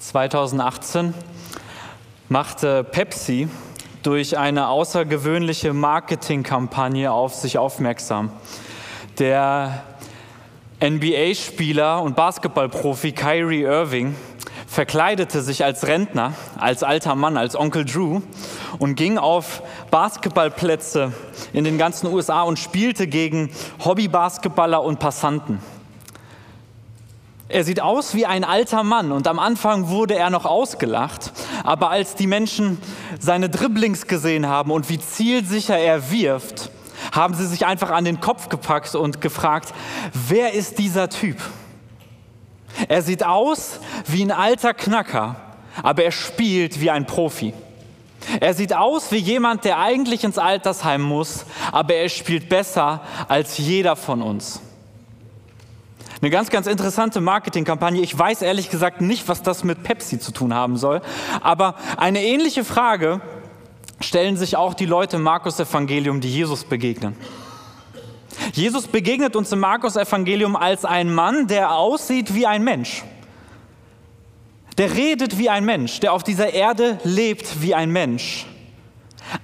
2018 machte Pepsi durch eine außergewöhnliche Marketingkampagne auf sich aufmerksam. Der NBA-Spieler und Basketballprofi Kyrie Irving verkleidete sich als Rentner, als alter Mann, als Onkel Drew und ging auf Basketballplätze in den ganzen USA und spielte gegen Hobby-Basketballer und Passanten. Er sieht aus wie ein alter Mann und am Anfang wurde er noch ausgelacht, aber als die Menschen seine Dribblings gesehen haben und wie zielsicher er wirft, haben sie sich einfach an den Kopf gepackt und gefragt, wer ist dieser Typ? Er sieht aus wie ein alter Knacker, aber er spielt wie ein Profi. Er sieht aus wie jemand, der eigentlich ins Altersheim muss, aber er spielt besser als jeder von uns. Eine ganz, ganz interessante Marketingkampagne. Ich weiß ehrlich gesagt nicht, was das mit Pepsi zu tun haben soll. Aber eine ähnliche Frage stellen sich auch die Leute im Markus-Evangelium, die Jesus begegnen. Jesus begegnet uns im Markus-Evangelium als ein Mann, der aussieht wie ein Mensch. Der redet wie ein Mensch, der auf dieser Erde lebt wie ein Mensch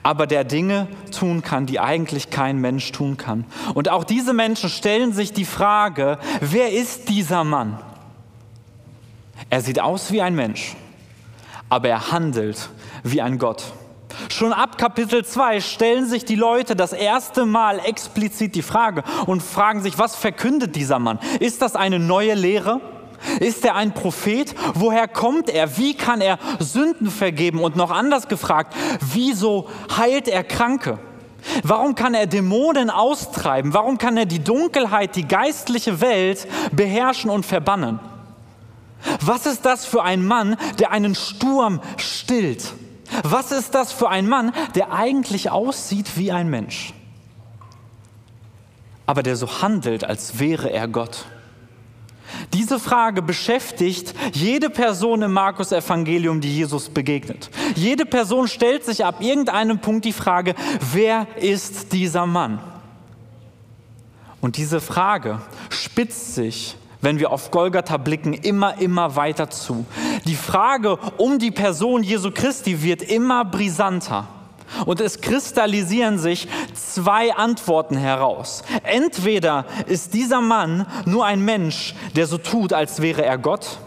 aber der Dinge tun kann, die eigentlich kein Mensch tun kann. Und auch diese Menschen stellen sich die Frage, wer ist dieser Mann? Er sieht aus wie ein Mensch, aber er handelt wie ein Gott. Schon ab Kapitel 2 stellen sich die Leute das erste Mal explizit die Frage und fragen sich, was verkündet dieser Mann? Ist das eine neue Lehre? Ist er ein Prophet? Woher kommt er? Wie kann er Sünden vergeben? Und noch anders gefragt, wieso heilt er Kranke? Warum kann er Dämonen austreiben? Warum kann er die Dunkelheit, die geistliche Welt beherrschen und verbannen? Was ist das für ein Mann, der einen Sturm stillt? Was ist das für ein Mann, der eigentlich aussieht wie ein Mensch, aber der so handelt, als wäre er Gott? Diese Frage beschäftigt jede Person im Markus-Evangelium, die Jesus begegnet. Jede Person stellt sich ab irgendeinem Punkt die Frage, wer ist dieser Mann? Und diese Frage spitzt sich, wenn wir auf Golgatha blicken, immer, immer weiter zu. Die Frage um die Person Jesu Christi wird immer brisanter. Und es kristallisieren sich zwei Antworten heraus. Entweder ist dieser Mann nur ein Mensch, der so tut, als wäre er Gott,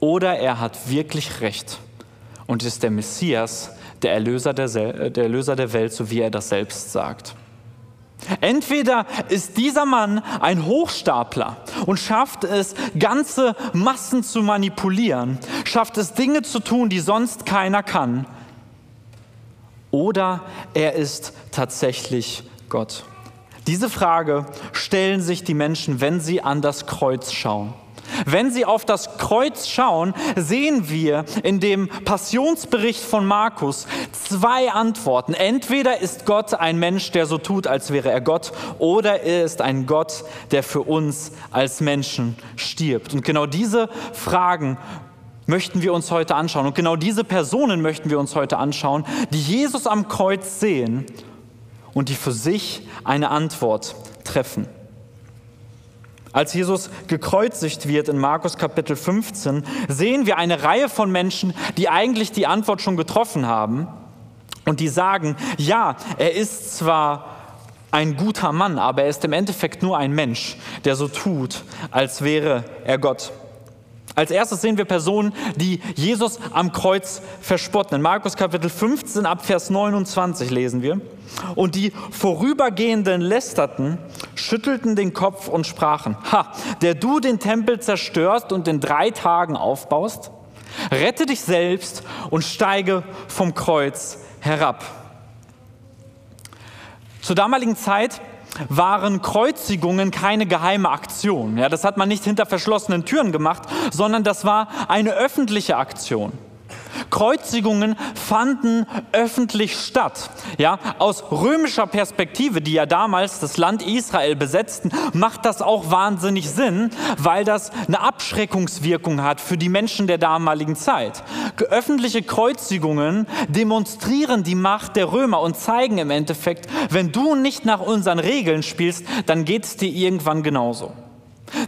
oder er hat wirklich recht und ist der Messias, der Erlöser der, der Erlöser der Welt, so wie er das selbst sagt. Entweder ist dieser Mann ein Hochstapler und schafft es, ganze Massen zu manipulieren, schafft es, Dinge zu tun, die sonst keiner kann, oder er ist tatsächlich Gott? Diese Frage stellen sich die Menschen, wenn sie an das Kreuz schauen. Wenn sie auf das Kreuz schauen, sehen wir in dem Passionsbericht von Markus zwei Antworten. Entweder ist Gott ein Mensch, der so tut, als wäre er Gott, oder er ist ein Gott, der für uns als Menschen stirbt. Und genau diese Fragen möchten wir uns heute anschauen. Und genau diese Personen möchten wir uns heute anschauen, die Jesus am Kreuz sehen und die für sich eine Antwort treffen. Als Jesus gekreuzigt wird in Markus Kapitel 15, sehen wir eine Reihe von Menschen, die eigentlich die Antwort schon getroffen haben und die sagen, ja, er ist zwar ein guter Mann, aber er ist im Endeffekt nur ein Mensch, der so tut, als wäre er Gott. Als erstes sehen wir Personen, die Jesus am Kreuz verspotten. In Markus Kapitel 15 ab Vers 29 lesen wir. Und die Vorübergehenden lästerten, schüttelten den Kopf und sprachen, Ha, der du den Tempel zerstörst und in drei Tagen aufbaust, rette dich selbst und steige vom Kreuz herab. Zur damaligen Zeit waren Kreuzigungen keine geheime Aktion. Ja, das hat man nicht hinter verschlossenen Türen gemacht, sondern das war eine öffentliche Aktion. Kreuzigungen fanden öffentlich statt. Ja, aus römischer Perspektive, die ja damals das Land Israel besetzten, macht das auch wahnsinnig Sinn, weil das eine Abschreckungswirkung hat für die Menschen der damaligen Zeit. Öffentliche Kreuzigungen demonstrieren die Macht der Römer und zeigen im Endeffekt, wenn du nicht nach unseren Regeln spielst, dann geht es dir irgendwann genauso.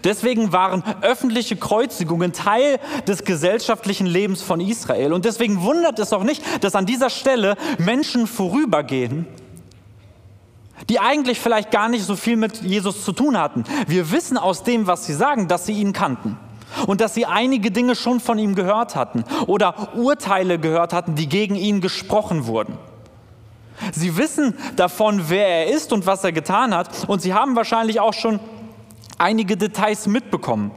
Deswegen waren öffentliche Kreuzigungen Teil des gesellschaftlichen Lebens von Israel. Und deswegen wundert es auch nicht, dass an dieser Stelle Menschen vorübergehen, die eigentlich vielleicht gar nicht so viel mit Jesus zu tun hatten. Wir wissen aus dem, was sie sagen, dass sie ihn kannten und dass sie einige Dinge schon von ihm gehört hatten oder Urteile gehört hatten, die gegen ihn gesprochen wurden. Sie wissen davon, wer er ist und was er getan hat und sie haben wahrscheinlich auch schon einige Details mitbekommen.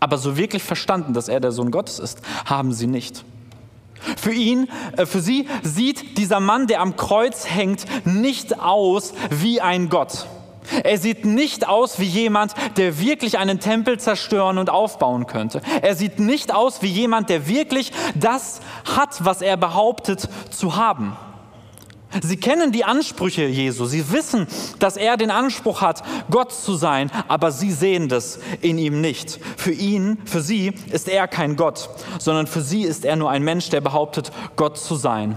Aber so wirklich verstanden, dass er der Sohn Gottes ist, haben sie nicht. Für ihn, äh, für sie sieht dieser Mann, der am Kreuz hängt, nicht aus wie ein Gott. Er sieht nicht aus wie jemand, der wirklich einen Tempel zerstören und aufbauen könnte. Er sieht nicht aus wie jemand, der wirklich das hat, was er behauptet zu haben. Sie kennen die Ansprüche Jesu. Sie wissen, dass er den Anspruch hat, Gott zu sein, aber sie sehen das in ihm nicht. Für ihn, für sie ist er kein Gott, sondern für sie ist er nur ein Mensch, der behauptet, Gott zu sein.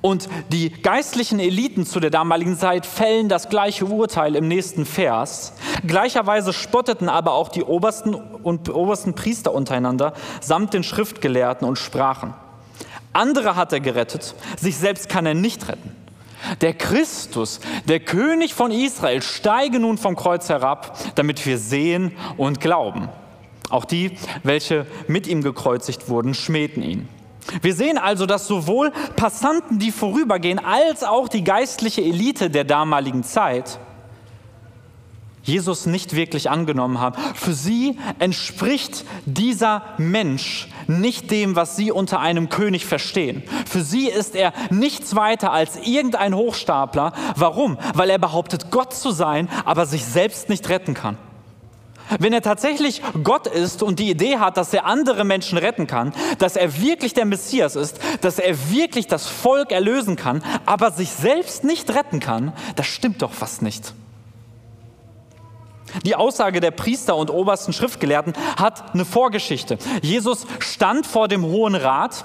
Und die geistlichen Eliten zu der damaligen Zeit fällen das gleiche Urteil im nächsten Vers. Gleicherweise spotteten aber auch die obersten und obersten Priester untereinander samt den Schriftgelehrten und sprachen. Andere hat er gerettet, sich selbst kann er nicht retten. Der Christus, der König von Israel, steige nun vom Kreuz herab, damit wir sehen und glauben. Auch die, welche mit ihm gekreuzigt wurden, schmähten ihn. Wir sehen also, dass sowohl Passanten, die vorübergehen, als auch die geistliche Elite der damaligen Zeit Jesus nicht wirklich angenommen haben. Für sie entspricht dieser Mensch nicht dem, was sie unter einem König verstehen. Für sie ist er nichts weiter als irgendein Hochstapler. Warum? Weil er behauptet, Gott zu sein, aber sich selbst nicht retten kann. Wenn er tatsächlich Gott ist und die Idee hat, dass er andere Menschen retten kann, dass er wirklich der Messias ist, dass er wirklich das Volk erlösen kann, aber sich selbst nicht retten kann, das stimmt doch fast nicht. Die Aussage der Priester und obersten Schriftgelehrten hat eine Vorgeschichte. Jesus stand vor dem Hohen Rat,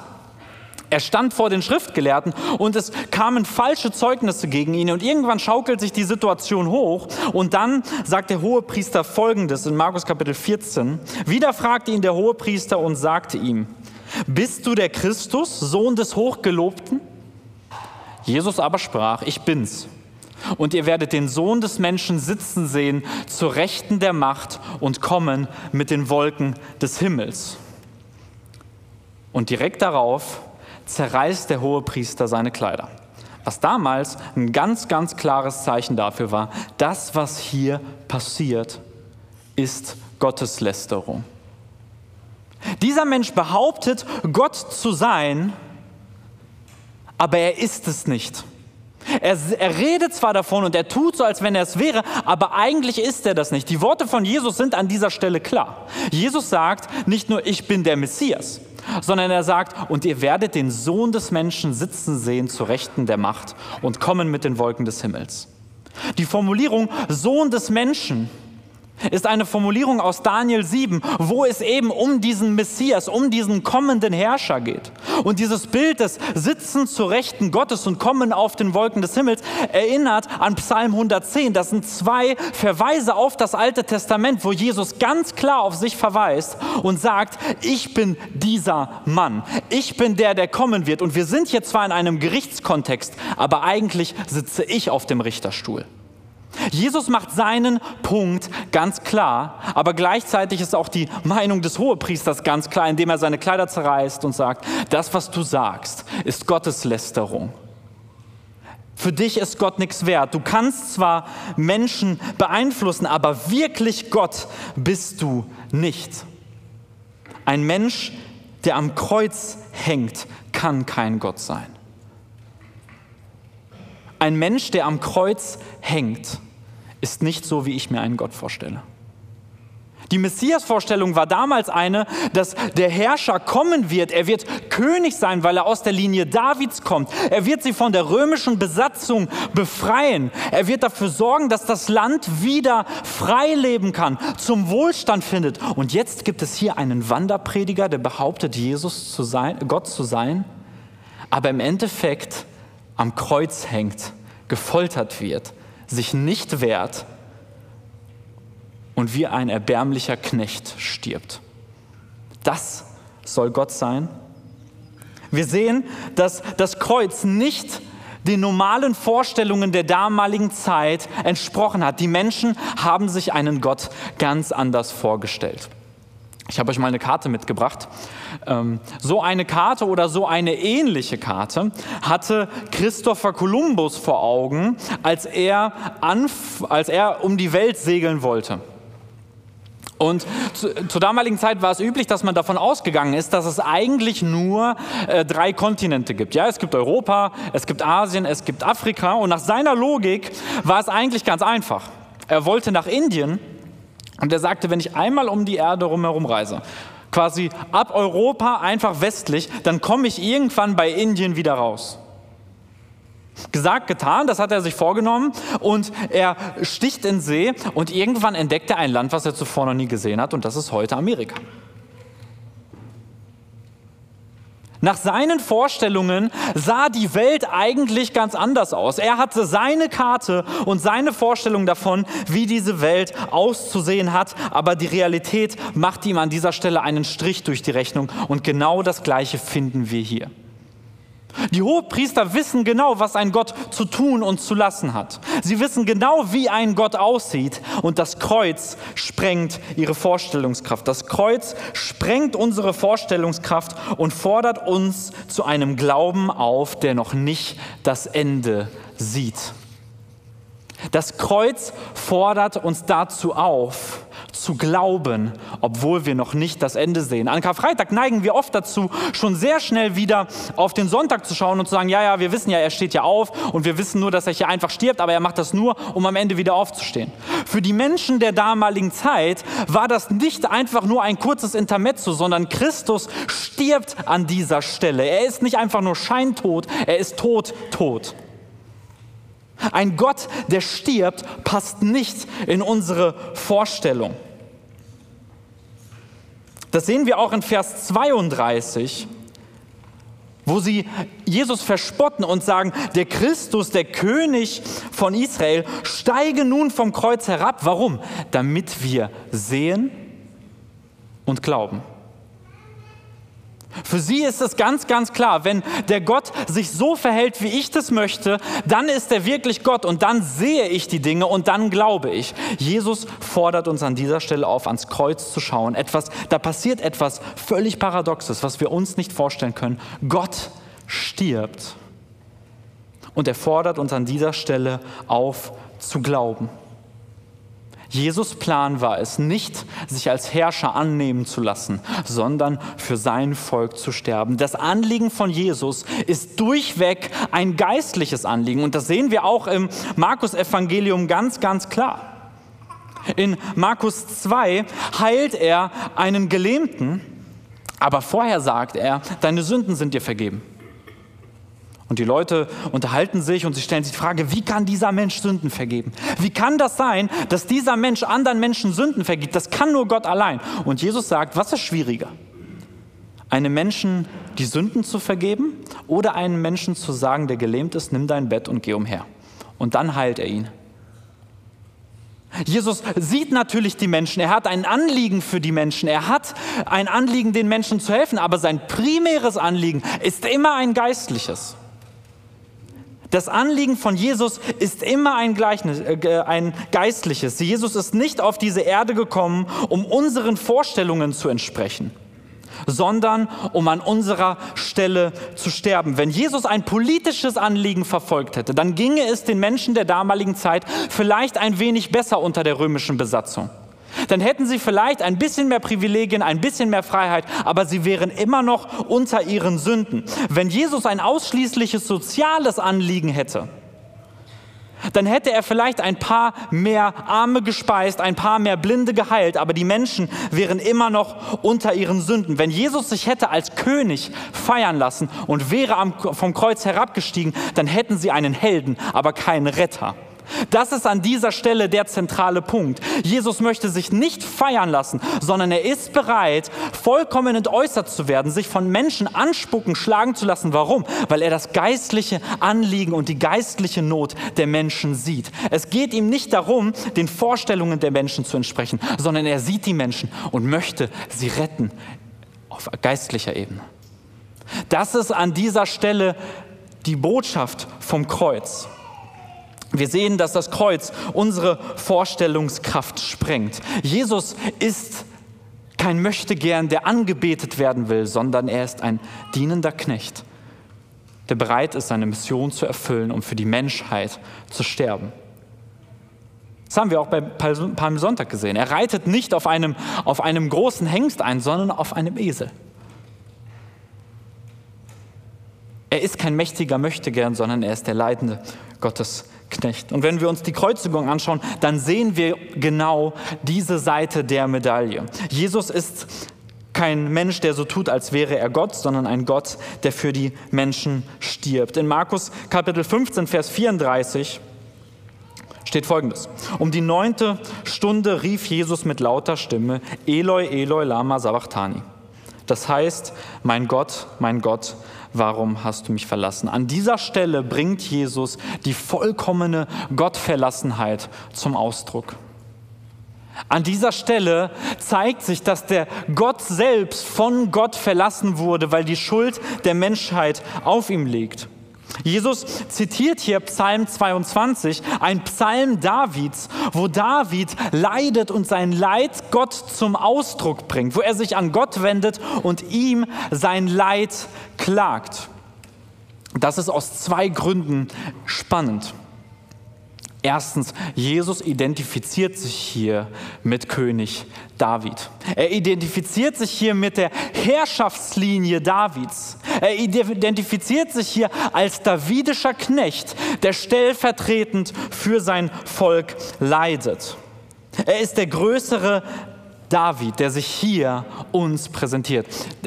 er stand vor den Schriftgelehrten und es kamen falsche Zeugnisse gegen ihn und irgendwann schaukelt sich die Situation hoch und dann sagt der Hohepriester folgendes in Markus Kapitel 14. Wieder fragte ihn der Hohepriester und sagte ihm, bist du der Christus, Sohn des Hochgelobten? Jesus aber sprach, ich bin's. Und ihr werdet den Sohn des Menschen sitzen sehen, zur Rechten der Macht und kommen mit den Wolken des Himmels. Und direkt darauf zerreißt der hohe Priester seine Kleider. Was damals ein ganz, ganz klares Zeichen dafür war, das, was hier passiert, ist Gotteslästerung. Dieser Mensch behauptet, Gott zu sein, aber er ist es nicht. Er, er, redet zwar davon und er tut so, als wenn er es wäre, aber eigentlich ist er das nicht. Die Worte von Jesus sind an dieser Stelle klar. Jesus sagt nicht nur, ich bin der Messias, sondern er sagt, und ihr werdet den Sohn des Menschen sitzen sehen zu Rechten der Macht und kommen mit den Wolken des Himmels. Die Formulierung Sohn des Menschen ist eine Formulierung aus Daniel 7, wo es eben um diesen Messias, um diesen kommenden Herrscher geht. Und dieses Bild des Sitzen zu Rechten Gottes und Kommen auf den Wolken des Himmels erinnert an Psalm 110. Das sind zwei Verweise auf das Alte Testament, wo Jesus ganz klar auf sich verweist und sagt, ich bin dieser Mann. Ich bin der, der kommen wird. Und wir sind hier zwar in einem Gerichtskontext, aber eigentlich sitze ich auf dem Richterstuhl. Jesus macht seinen Punkt ganz klar, aber gleichzeitig ist auch die Meinung des Hohepriesters ganz klar, indem er seine Kleider zerreißt und sagt, das, was du sagst, ist Gotteslästerung. Für dich ist Gott nichts wert. Du kannst zwar Menschen beeinflussen, aber wirklich Gott bist du nicht. Ein Mensch, der am Kreuz hängt, kann kein Gott sein. Ein Mensch, der am Kreuz hängt, ist nicht so, wie ich mir einen Gott vorstelle. Die Messias-Vorstellung war damals eine, dass der Herrscher kommen wird. Er wird König sein, weil er aus der Linie Davids kommt. Er wird sie von der römischen Besatzung befreien. Er wird dafür sorgen, dass das Land wieder frei leben kann, zum Wohlstand findet. Und jetzt gibt es hier einen Wanderprediger, der behauptet, Jesus zu sein, Gott zu sein, aber im Endeffekt am Kreuz hängt, gefoltert wird, sich nicht wehrt und wie ein erbärmlicher Knecht stirbt. Das soll Gott sein. Wir sehen, dass das Kreuz nicht den normalen Vorstellungen der damaligen Zeit entsprochen hat. Die Menschen haben sich einen Gott ganz anders vorgestellt. Ich habe euch mal eine Karte mitgebracht. Ähm, so eine Karte oder so eine ähnliche Karte hatte Christopher Columbus vor Augen, als er, als er um die Welt segeln wollte. Und zu, zur damaligen Zeit war es üblich, dass man davon ausgegangen ist, dass es eigentlich nur äh, drei Kontinente gibt. Ja, es gibt Europa, es gibt Asien, es gibt Afrika. Und nach seiner Logik war es eigentlich ganz einfach. Er wollte nach Indien und er sagte, wenn ich einmal um die Erde rumherum reise, quasi ab Europa einfach westlich, dann komme ich irgendwann bei Indien wieder raus. Gesagt, getan, das hat er sich vorgenommen und er sticht in See und irgendwann entdeckt er ein Land, was er zuvor noch nie gesehen hat und das ist heute Amerika. Nach seinen Vorstellungen sah die Welt eigentlich ganz anders aus. Er hatte seine Karte und seine Vorstellung davon, wie diese Welt auszusehen hat, aber die Realität macht ihm an dieser Stelle einen Strich durch die Rechnung und genau das Gleiche finden wir hier. Die Hohepriester wissen genau, was ein Gott zu tun und zu lassen hat. Sie wissen genau, wie ein Gott aussieht und das Kreuz sprengt ihre Vorstellungskraft. Das Kreuz sprengt unsere Vorstellungskraft und fordert uns zu einem Glauben auf, der noch nicht das Ende sieht. Das Kreuz fordert uns dazu auf, zu glauben, obwohl wir noch nicht das Ende sehen. An Karfreitag neigen wir oft dazu, schon sehr schnell wieder auf den Sonntag zu schauen und zu sagen, ja, ja, wir wissen ja, er steht ja auf und wir wissen nur, dass er hier einfach stirbt, aber er macht das nur, um am Ende wieder aufzustehen. Für die Menschen der damaligen Zeit war das nicht einfach nur ein kurzes Intermezzo, sondern Christus stirbt an dieser Stelle. Er ist nicht einfach nur scheintot, er ist tot, tot. Ein Gott, der stirbt, passt nicht in unsere Vorstellung. Das sehen wir auch in Vers 32, wo sie Jesus verspotten und sagen, der Christus, der König von Israel, steige nun vom Kreuz herab. Warum? Damit wir sehen und glauben. Für sie ist es ganz, ganz klar, wenn der Gott sich so verhält, wie ich das möchte, dann ist er wirklich Gott und dann sehe ich die Dinge und dann glaube ich. Jesus fordert uns an dieser Stelle auf, ans Kreuz zu schauen. Etwas, da passiert etwas völlig Paradoxes, was wir uns nicht vorstellen können. Gott stirbt und er fordert uns an dieser Stelle auf zu glauben. Jesus Plan war es nicht, sich als Herrscher annehmen zu lassen, sondern für sein Volk zu sterben. Das Anliegen von Jesus ist durchweg ein geistliches Anliegen und das sehen wir auch im Markus Evangelium ganz, ganz klar. In Markus 2 heilt er einen Gelähmten, aber vorher sagt er, deine Sünden sind dir vergeben. Und die Leute unterhalten sich und sie stellen sich die Frage, wie kann dieser Mensch Sünden vergeben? Wie kann das sein, dass dieser Mensch anderen Menschen Sünden vergibt? Das kann nur Gott allein. Und Jesus sagt, was ist schwieriger? Einem Menschen die Sünden zu vergeben oder einem Menschen zu sagen, der gelähmt ist, nimm dein Bett und geh umher. Und dann heilt er ihn. Jesus sieht natürlich die Menschen, er hat ein Anliegen für die Menschen, er hat ein Anliegen, den Menschen zu helfen, aber sein primäres Anliegen ist immer ein geistliches. Das Anliegen von Jesus ist immer ein, Gleichnis, äh, ein geistliches. Jesus ist nicht auf diese Erde gekommen, um unseren Vorstellungen zu entsprechen, sondern um an unserer Stelle zu sterben. Wenn Jesus ein politisches Anliegen verfolgt hätte, dann ginge es den Menschen der damaligen Zeit vielleicht ein wenig besser unter der römischen Besatzung dann hätten sie vielleicht ein bisschen mehr Privilegien, ein bisschen mehr Freiheit, aber sie wären immer noch unter ihren Sünden. Wenn Jesus ein ausschließliches soziales Anliegen hätte, dann hätte er vielleicht ein paar mehr Arme gespeist, ein paar mehr Blinde geheilt, aber die Menschen wären immer noch unter ihren Sünden. Wenn Jesus sich hätte als König feiern lassen und wäre vom Kreuz herabgestiegen, dann hätten sie einen Helden, aber keinen Retter. Das ist an dieser Stelle der zentrale Punkt. Jesus möchte sich nicht feiern lassen, sondern er ist bereit, vollkommen entäußert zu werden, sich von Menschen anspucken, schlagen zu lassen. Warum? Weil er das geistliche Anliegen und die geistliche Not der Menschen sieht. Es geht ihm nicht darum, den Vorstellungen der Menschen zu entsprechen, sondern er sieht die Menschen und möchte sie retten auf geistlicher Ebene. Das ist an dieser Stelle die Botschaft vom Kreuz. Wir sehen, dass das Kreuz unsere Vorstellungskraft sprengt. Jesus ist kein Möchtegern, der angebetet werden will, sondern er ist ein dienender Knecht, der bereit ist, seine Mission zu erfüllen, um für die Menschheit zu sterben. Das haben wir auch bei Palmsonntag gesehen. Er reitet nicht auf einem, auf einem großen Hengst ein, sondern auf einem Esel. Er ist kein mächtiger Möchtegern, sondern er ist der leidende Gottes Knecht. Und wenn wir uns die Kreuzigung anschauen, dann sehen wir genau diese Seite der Medaille. Jesus ist kein Mensch, der so tut, als wäre er Gott, sondern ein Gott, der für die Menschen stirbt. In Markus Kapitel 15, Vers 34 steht folgendes. Um die neunte Stunde rief Jesus mit lauter Stimme, Eloi, Eloi, lama sabachthani. Das heißt, mein Gott, mein Gott, warum hast du mich verlassen? An dieser Stelle bringt Jesus die vollkommene Gottverlassenheit zum Ausdruck. An dieser Stelle zeigt sich, dass der Gott selbst von Gott verlassen wurde, weil die Schuld der Menschheit auf ihm liegt. Jesus zitiert hier Psalm 22, ein Psalm Davids, wo David leidet und sein Leid Gott zum Ausdruck bringt, wo er sich an Gott wendet und ihm sein Leid klagt. Das ist aus zwei Gründen spannend. Erstens, Jesus identifiziert sich hier mit König David. Er identifiziert sich hier mit der Herrschaftslinie Davids. Er identifiziert sich hier als davidischer Knecht, der stellvertretend für sein Volk leidet. Er ist der größere David, der sich hier uns präsentiert.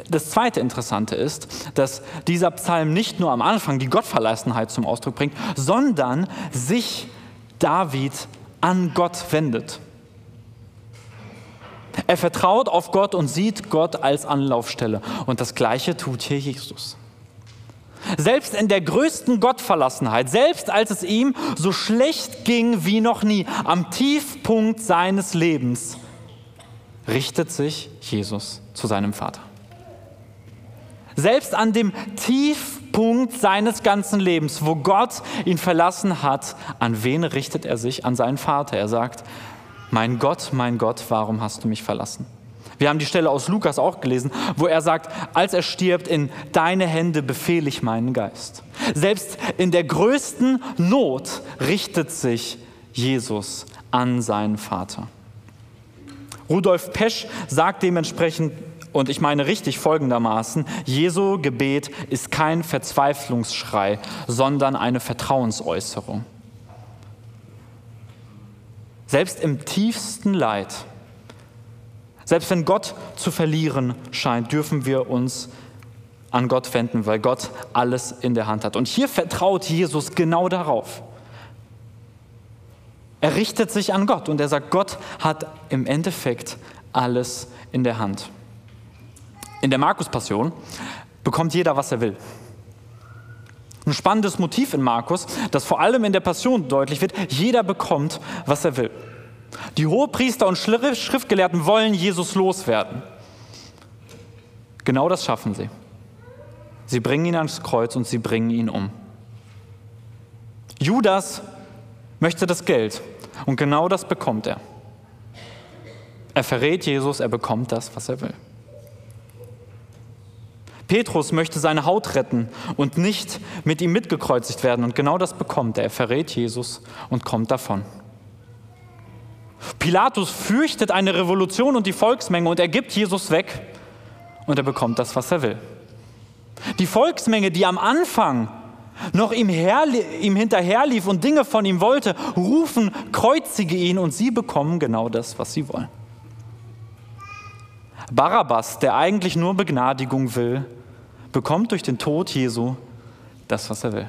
Das zweite Interessante ist, dass dieser Psalm nicht nur am Anfang die Gottverlassenheit zum Ausdruck bringt, sondern sich David an Gott wendet. Er vertraut auf Gott und sieht Gott als Anlaufstelle. Und das Gleiche tut hier Jesus. Selbst in der größten Gottverlassenheit, selbst als es ihm so schlecht ging wie noch nie, am Tiefpunkt seines Lebens, richtet sich Jesus zu seinem Vater. Selbst an dem Tiefpunkt seines ganzen Lebens, wo Gott ihn verlassen hat, an wen richtet er sich? An seinen Vater. Er sagt, mein Gott, mein Gott, warum hast du mich verlassen? Wir haben die Stelle aus Lukas auch gelesen, wo er sagt, als er stirbt, in deine Hände befehle ich meinen Geist. Selbst in der größten Not richtet sich Jesus an seinen Vater. Rudolf Pesch sagt dementsprechend und ich meine richtig folgendermaßen, Jesu Gebet ist kein Verzweiflungsschrei, sondern eine Vertrauensäußerung. Selbst im tiefsten Leid, selbst wenn Gott zu verlieren scheint, dürfen wir uns an Gott wenden, weil Gott alles in der Hand hat. Und hier vertraut Jesus genau darauf. Er richtet sich an Gott und er sagt, Gott hat im Endeffekt alles in der Hand. In der Markus-Passion bekommt jeder, was er will. Ein spannendes Motiv in Markus, das vor allem in der Passion deutlich wird, jeder bekommt, was er will. Die Hohepriester und Schriftgelehrten wollen Jesus loswerden. Genau das schaffen sie. Sie bringen ihn ans Kreuz und sie bringen ihn um. Judas möchte das Geld und genau das bekommt er. Er verrät Jesus, er bekommt das, was er will. Petrus möchte seine Haut retten und nicht mit ihm mitgekreuzigt werden. Und genau das bekommt er. Er verrät Jesus und kommt davon. Pilatus fürchtet eine Revolution und die Volksmenge und er gibt Jesus weg und er bekommt das, was er will. Die Volksmenge, die am Anfang noch ihm, ihm hinterherlief und Dinge von ihm wollte, rufen, kreuzige ihn und sie bekommen genau das, was sie wollen. Barabbas, der eigentlich nur Begnadigung will, bekommt durch den Tod Jesu das, was er will.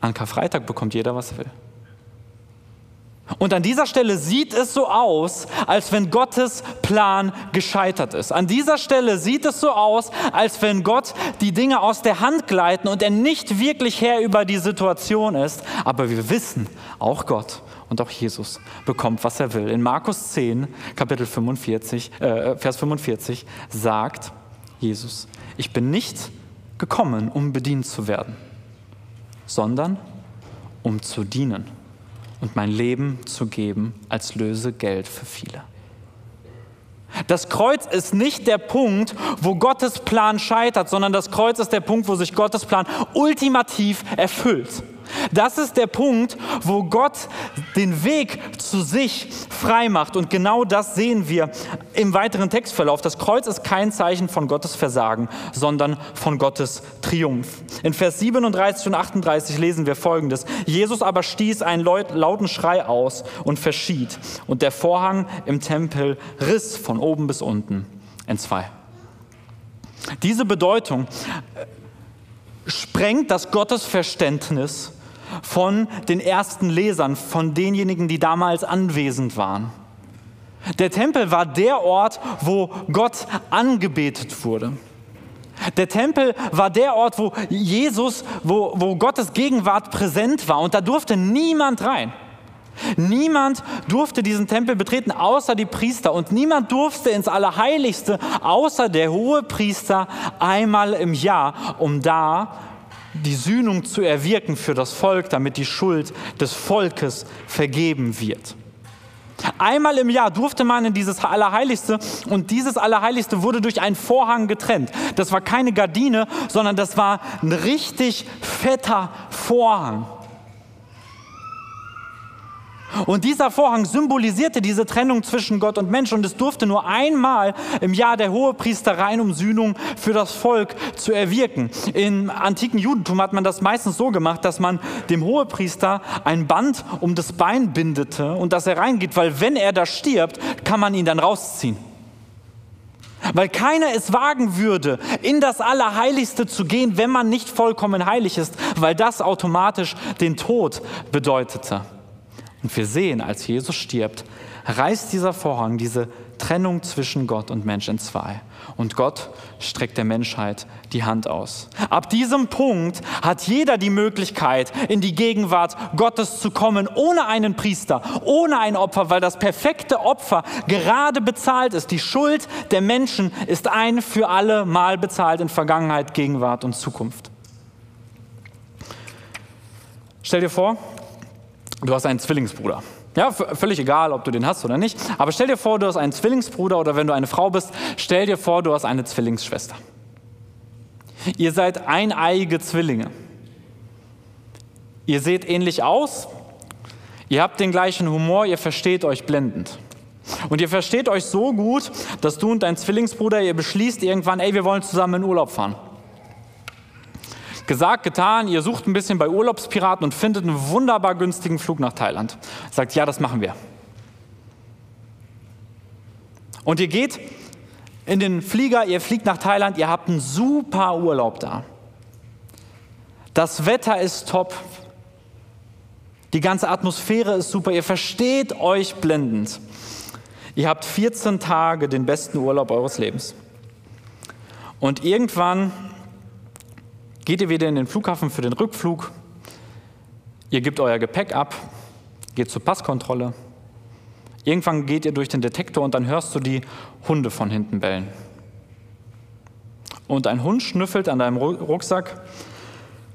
An Karfreitag bekommt jeder, was er will. Und an dieser Stelle sieht es so aus, als wenn Gottes Plan gescheitert ist. An dieser Stelle sieht es so aus, als wenn Gott die Dinge aus der Hand gleiten und er nicht wirklich Herr über die Situation ist. Aber wir wissen, auch Gott und auch Jesus bekommt, was er will. In Markus 10, Kapitel 45, äh, Vers 45 sagt Jesus, ich bin nicht gekommen, um bedient zu werden, sondern um zu dienen und mein Leben zu geben als Lösegeld für viele. Das Kreuz ist nicht der Punkt, wo Gottes Plan scheitert, sondern das Kreuz ist der Punkt, wo sich Gottes Plan ultimativ erfüllt. Das ist der Punkt, wo Gott den Weg zu sich frei macht. Und genau das sehen wir im weiteren Textverlauf. Das Kreuz ist kein Zeichen von Gottes Versagen, sondern von Gottes Triumph. In Vers 37 und 38 lesen wir folgendes. Jesus aber stieß einen lauten Schrei aus und verschied. Und der Vorhang im Tempel riss von oben bis unten in zwei. Diese Bedeutung sprengt das Gottesverständnis von den ersten Lesern, von denjenigen, die damals anwesend waren. Der Tempel war der Ort, wo Gott angebetet wurde. Der Tempel war der Ort, wo Jesus, wo, wo Gottes Gegenwart präsent war und da durfte niemand rein. Niemand durfte diesen Tempel betreten, außer die Priester. Und niemand durfte ins Allerheiligste, außer der hohe Priester, einmal im Jahr, um da die Sühnung zu erwirken für das Volk, damit die Schuld des Volkes vergeben wird. Einmal im Jahr durfte man in dieses Allerheiligste und dieses Allerheiligste wurde durch einen Vorhang getrennt. Das war keine Gardine, sondern das war ein richtig fetter Vorhang. Und dieser Vorhang symbolisierte diese Trennung zwischen Gott und Mensch und es durfte nur einmal im Jahr der Hohepriester rein, um Sühnung für das Volk zu erwirken. Im antiken Judentum hat man das meistens so gemacht, dass man dem Hohepriester ein Band um das Bein bindete und dass er reingeht, weil wenn er da stirbt, kann man ihn dann rausziehen. Weil keiner es wagen würde, in das Allerheiligste zu gehen, wenn man nicht vollkommen heilig ist, weil das automatisch den Tod bedeutete. Und wir sehen, als Jesus stirbt, reißt dieser Vorhang, diese Trennung zwischen Gott und Mensch in zwei. Und Gott streckt der Menschheit die Hand aus. Ab diesem Punkt hat jeder die Möglichkeit, in die Gegenwart Gottes zu kommen, ohne einen Priester, ohne ein Opfer, weil das perfekte Opfer gerade bezahlt ist. Die Schuld der Menschen ist ein für alle Mal bezahlt in Vergangenheit, Gegenwart und Zukunft. Stell dir vor, du hast einen Zwillingsbruder. Ja, völlig egal, ob du den hast oder nicht. Aber stell dir vor, du hast einen Zwillingsbruder oder wenn du eine Frau bist, stell dir vor, du hast eine Zwillingsschwester. Ihr seid eineiige Zwillinge. Ihr seht ähnlich aus, ihr habt den gleichen Humor, ihr versteht euch blendend. Und ihr versteht euch so gut, dass du und dein Zwillingsbruder, ihr beschließt irgendwann, ey, wir wollen zusammen in Urlaub fahren. Gesagt, getan, ihr sucht ein bisschen bei Urlaubspiraten und findet einen wunderbar günstigen Flug nach Thailand. Sagt, ja, das machen wir. Und ihr geht in den Flieger, ihr fliegt nach Thailand, ihr habt einen super Urlaub da. Das Wetter ist top. Die ganze Atmosphäre ist super. Ihr versteht euch blendend. Ihr habt 14 Tage den besten Urlaub eures Lebens. Und irgendwann Geht ihr wieder in den Flughafen für den Rückflug? Ihr gebt euer Gepäck ab, geht zur Passkontrolle. Irgendwann geht ihr durch den Detektor und dann hörst du die Hunde von hinten bellen. Und ein Hund schnüffelt an deinem Rucksack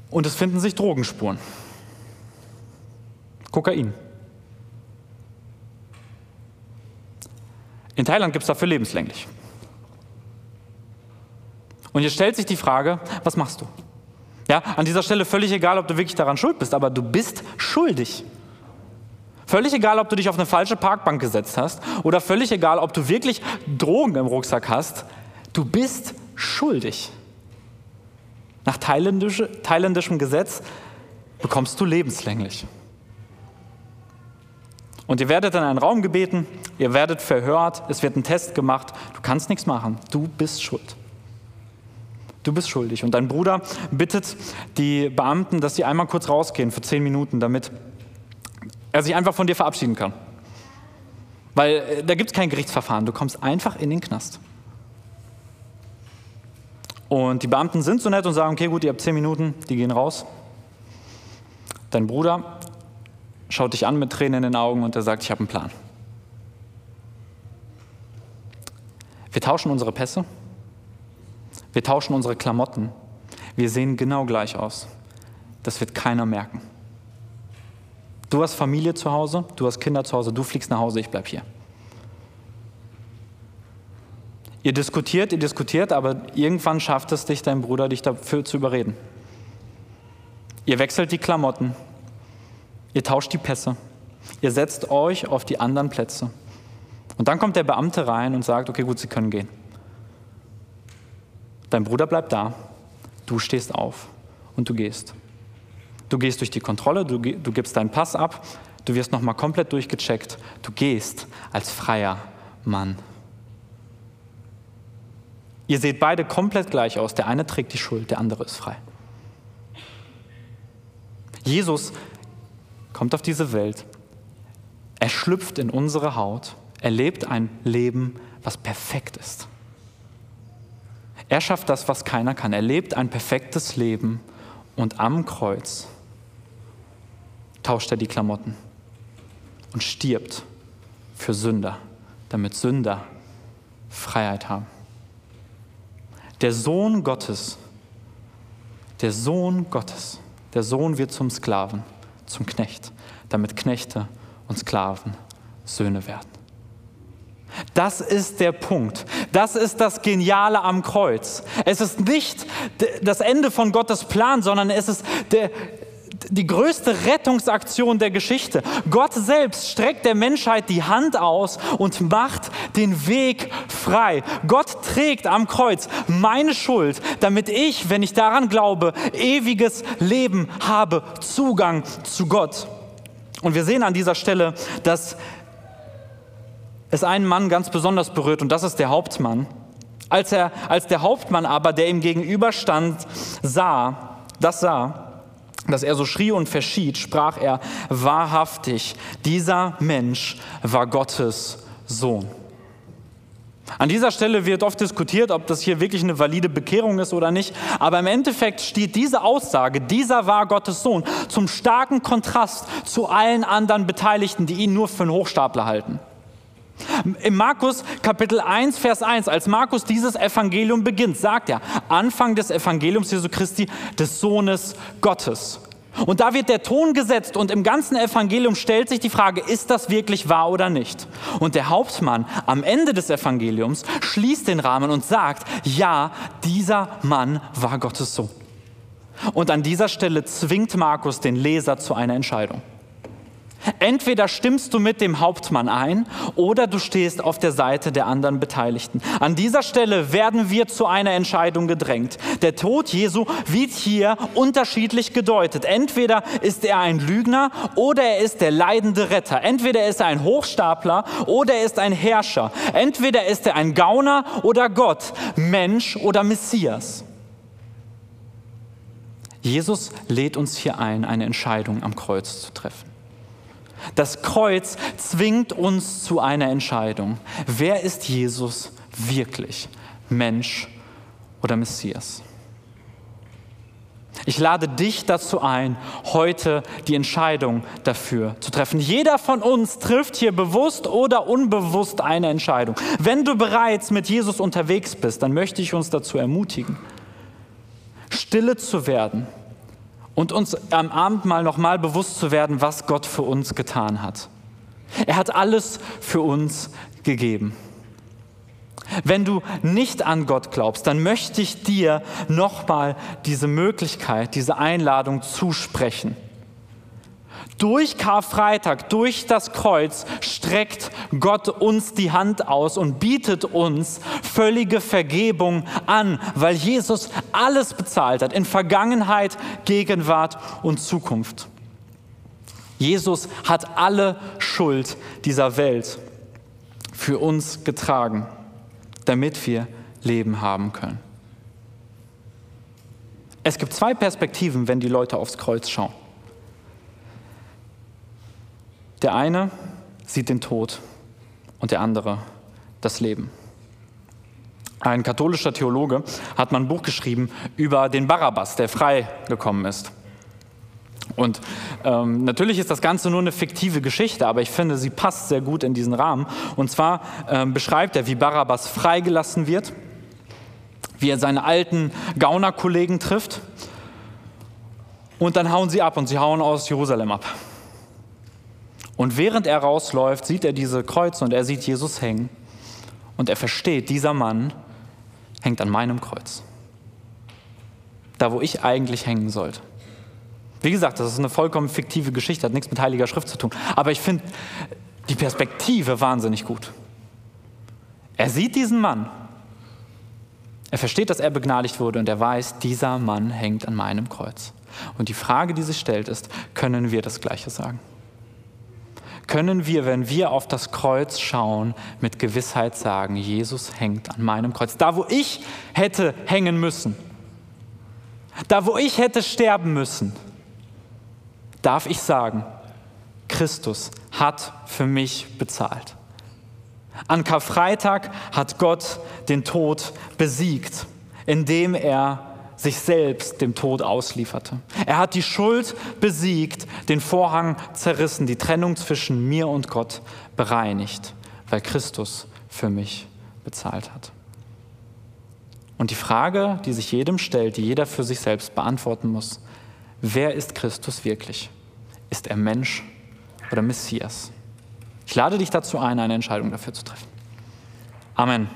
und es finden sich Drogenspuren. Kokain. In Thailand gibt es dafür lebenslänglich. Und jetzt stellt sich die Frage, was machst du? Ja, an dieser Stelle völlig egal, ob du wirklich daran schuld bist, aber du bist schuldig. Völlig egal, ob du dich auf eine falsche Parkbank gesetzt hast oder völlig egal, ob du wirklich Drogen im Rucksack hast, du bist schuldig. Nach thailändisch, thailändischem Gesetz bekommst du lebenslänglich. Und ihr werdet in einen Raum gebeten, ihr werdet verhört, es wird ein Test gemacht, du kannst nichts machen, du bist schuld du bist schuldig. Und dein Bruder bittet die Beamten, dass sie einmal kurz rausgehen für zehn Minuten, damit Er sich einfach von dir verabschieden kann. Weil äh, da gibt es kein Gerichtsverfahren. Du kommst einfach in den Knast. Und die Beamten sind so nett und sagen, okay, gut, ihr habt zehn Minuten, die gehen raus. Dein Bruder schaut dich an mit Tränen in den Augen und er sagt, ich habe einen Plan. Wir tauschen unsere Pässe, wir tauschen unsere Klamotten, wir sehen genau gleich aus. Das wird keiner merken. Du hast Familie zu Hause, du hast Kinder zu Hause, du fliegst nach Hause, ich bleib hier. Ihr diskutiert, ihr diskutiert, aber irgendwann schafft es dich, dein Bruder, dich dafür zu überreden. Ihr wechselt die Klamotten, ihr tauscht die Pässe, ihr setzt euch auf die anderen Plätze. Und dann kommt der Beamte rein und sagt, okay, gut, Sie können gehen. Dein Bruder bleibt da, du stehst auf und du gehst. Du gehst durch die Kontrolle, du, du gibst deinen Pass ab, du wirst nochmal komplett durchgecheckt, du gehst als freier Mann. Ihr seht beide komplett gleich aus. Der eine trägt die Schuld, der andere ist frei. Jesus kommt auf diese Welt. Er schlüpft in unsere Haut. Er lebt ein Leben, was perfekt ist. Er schafft das, was keiner kann. Er lebt ein perfektes Leben und am Kreuz tauscht er die Klamotten und stirbt für Sünder, damit Sünder Freiheit haben. Der Sohn Gottes, der Sohn Gottes, der Sohn wird zum Sklaven, zum Knecht, damit Knechte und Sklaven Söhne werden. Das ist der Punkt. Das ist das Geniale am Kreuz. Es ist nicht das Ende von Gottes Plan, sondern es ist der, die größte Rettungsaktion der Geschichte. Gott selbst streckt der Menschheit die Hand aus und macht den Weg frei. Gott trägt am Kreuz meine Schuld, damit ich, wenn ich daran glaube, ewiges Leben habe, Zugang zu Gott. Und wir sehen an dieser Stelle, dass es einen Mann ganz besonders berührt und das ist der Hauptmann. Als, er, als der Hauptmann aber, der ihm gegenüberstand, sah, das sah, dass er so schrie und verschied, sprach er, wahrhaftig, dieser Mensch war Gottes Sohn. An dieser Stelle wird oft diskutiert, ob das hier wirklich eine valide Bekehrung ist oder nicht. Aber im Endeffekt steht diese Aussage, dieser war Gottes Sohn, zum starken Kontrast zu allen anderen Beteiligten, die ihn nur für einen Hochstapler halten. Im Markus Kapitel 1, Vers 1, als Markus dieses Evangelium beginnt, sagt er, Anfang des Evangeliums Jesu Christi, des Sohnes Gottes. Und da wird der Ton gesetzt und im ganzen Evangelium stellt sich die Frage, ist das wirklich wahr oder nicht? Und der Hauptmann am Ende des Evangeliums schließt den Rahmen und sagt, ja, dieser Mann war Gottes Sohn. Und an dieser Stelle zwingt Markus den Leser zu einer Entscheidung. Entweder stimmst du mit dem Hauptmann ein oder du stehst auf der Seite der anderen Beteiligten. An dieser Stelle werden wir zu einer Entscheidung gedrängt. Der Tod Jesu wird hier unterschiedlich gedeutet. Entweder ist er ein Lügner oder er ist der leidende Retter. Entweder ist er ein Hochstapler oder er ist ein Herrscher. Entweder ist er ein Gauner oder Gott, Mensch oder Messias. Jesus lädt uns hier ein, eine Entscheidung am Kreuz zu treffen. Das Kreuz zwingt uns zu einer Entscheidung. Wer ist Jesus wirklich? Mensch oder Messias? Ich lade dich dazu ein, heute die Entscheidung dafür zu treffen. Jeder von uns trifft hier bewusst oder unbewusst eine Entscheidung. Wenn du bereits mit Jesus unterwegs bist, dann möchte ich uns dazu ermutigen, stille zu werden und uns am Abendmahl nochmal bewusst zu werden, was Gott für uns getan hat. Er hat alles für uns gegeben. Wenn du nicht an Gott glaubst, dann möchte ich dir nochmal diese Möglichkeit, diese Einladung zusprechen. Durch Karfreitag, durch das Kreuz streckt Gott uns die Hand aus und bietet uns völlige Vergebung an, weil Jesus alles bezahlt hat, in Vergangenheit, Gegenwart und Zukunft. Jesus hat alle Schuld dieser Welt für uns getragen, damit wir Leben haben können. Es gibt zwei Perspektiven, wenn die Leute aufs Kreuz schauen. Der eine sieht den Tod und der andere das Leben. Ein katholischer Theologe hat mal ein Buch geschrieben über den Barabbas, der frei gekommen ist. Und ähm, natürlich ist das Ganze nur eine fiktive Geschichte, aber ich finde, sie passt sehr gut in diesen Rahmen. Und zwar ähm, beschreibt er, wie Barabbas freigelassen wird, wie er seine alten Gaunerkollegen trifft und dann hauen sie ab und sie hauen aus Jerusalem ab. Und während er rausläuft, sieht er diese Kreuze und er sieht Jesus hängen. Und er versteht, dieser Mann hängt an meinem Kreuz. Da, wo ich eigentlich hängen sollte. Wie gesagt, das ist eine vollkommen fiktive Geschichte, hat nichts mit Heiliger Schrift zu tun. Aber ich finde die Perspektive wahnsinnig gut. Er sieht diesen Mann. Er versteht, dass er begnadigt wurde und er weiß, dieser Mann hängt an meinem Kreuz. Und die Frage, die sich stellt, ist, können wir das Gleiche sagen? Können wir, wenn wir auf das Kreuz schauen, mit Gewissheit sagen, Jesus hängt an meinem Kreuz. Da, wo ich hätte hängen müssen, da, wo ich hätte sterben müssen, darf ich sagen, Christus hat für mich bezahlt. An Karfreitag hat Gott den Tod besiegt, indem er sich selbst dem Tod auslieferte. Er hat die Schuld besiegt, den Vorhang zerrissen, die Trennung zwischen mir und Gott bereinigt, weil Christus für mich bezahlt hat. Und die Frage, die sich jedem stellt, die jeder für sich selbst beantworten muss, wer ist Christus wirklich? Ist er Mensch oder Messias? Ich lade dich dazu ein, eine Entscheidung dafür zu treffen. Amen.